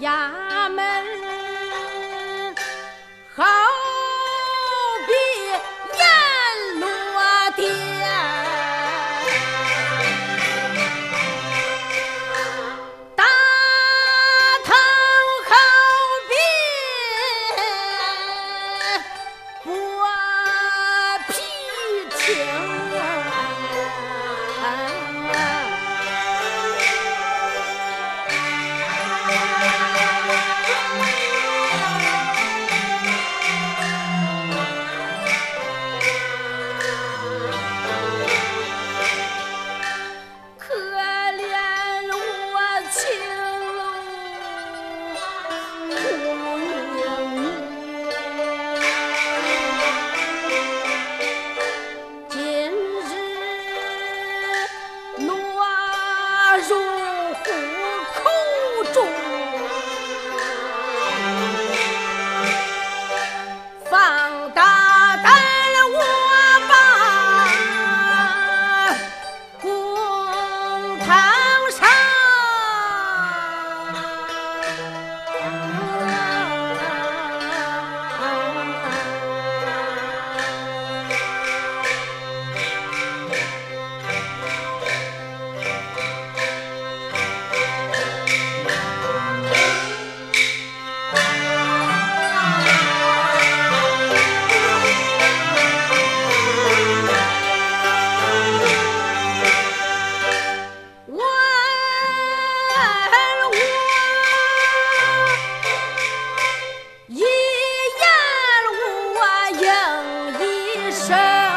Yeah. shine.